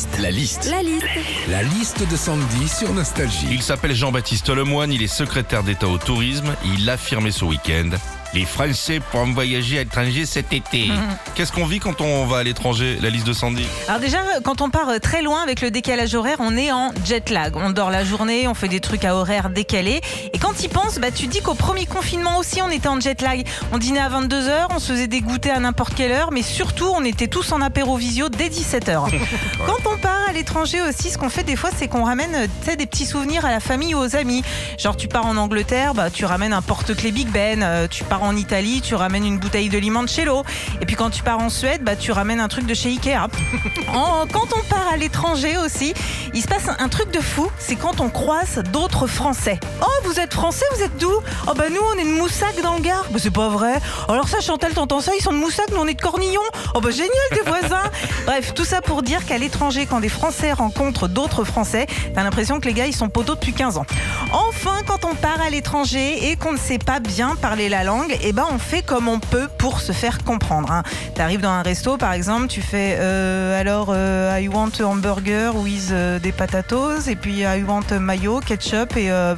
liste. La liste. La liste. La liste de Sandy sur Nostalgie. Il s'appelle Jean-Baptiste Lemoine, il est secrétaire d'État au tourisme. Il l'a affirmé ce week-end. Les Français pourront voyager à l'étranger cet été. Qu'est-ce qu'on vit quand on va à l'étranger La liste de Sandy Alors déjà, quand on part euh, très loin avec le décalage horaire, on est en jet lag. On dort la journée, on fait des trucs à horaire décalé. Et quand tu y penses, bah, tu dis qu'au premier confinement aussi, on était en jet lag. On dînait à 22h, on se faisait des goûters à n'importe quelle heure, mais surtout, on était tous en apéro visio dès 17h. Quand on part à l'étranger aussi, ce qu'on fait des fois, c'est qu'on ramène euh, des petits souvenirs à la famille ou aux amis. Genre, tu pars en Angleterre, bah, tu ramènes un porte-clés Big Ben. Euh, tu pars en Italie, tu ramènes une bouteille de limoncello. Et puis quand tu pars en Suède, bah, tu ramènes un truc de chez Ikea. En- quand on part à l'étranger aussi, il se passe un truc de fou, c'est quand on croise d'autres Français. Oh, vous êtes Français, vous êtes d'où? Oh bah nous, on est de Moussac dans le Gard. Bah c'est pas vrai. Alors ça, Chantal, t'entends ça? Ils sont de Moussac, nous on est de Cornillon. Oh bah génial, tes voisins. Bref, tout ça pour dire qu'à l'étranger, quand des Français rencontrent d'autres Français, t'as l'impression que les gars, ils sont poteaux depuis 15 ans. Enfin, quand on part à l'étranger et qu'on ne sait pas bien parler la langue, eh ben on fait comme on peut pour se faire comprendre. Hein. T'arrives dans un resto, par exemple, tu fais euh, alors euh, I want a hamburger with euh, des potatoes et puis I want a mayo, ketchup et euh,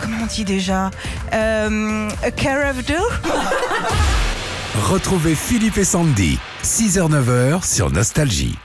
comment on dit déjà a care of do? Retrouvez Philippe et Sandy, 6h-9h sur Nostalgie.